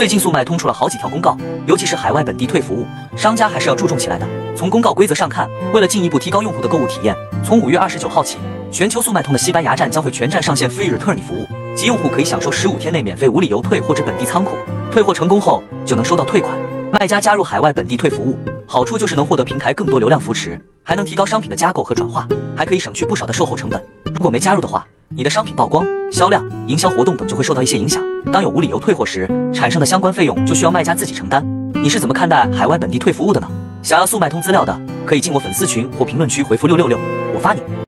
最近速卖通出了好几条公告，尤其是海外本地退服务，商家还是要注重起来的。从公告规则上看，为了进一步提高用户的购物体验，从五月二十九号起，全球速卖通的西班牙站将会全站上线 Free Return 服务，即用户可以享受十五天内免费无理由退或者本地仓库，退货成功后就能收到退款。卖家加入海外本地退服务，好处就是能获得平台更多流量扶持，还能提高商品的加购和转化，还可以省去不少的售后成本。如果没加入的话，你的商品曝光、销量、营销活动等就会受到一些影响。当有无理由退货时，产生的相关费用就需要卖家自己承担。你是怎么看待海外本地退服务的呢？想要速卖通资料的，可以进我粉丝群或评论区回复六六六，我发你。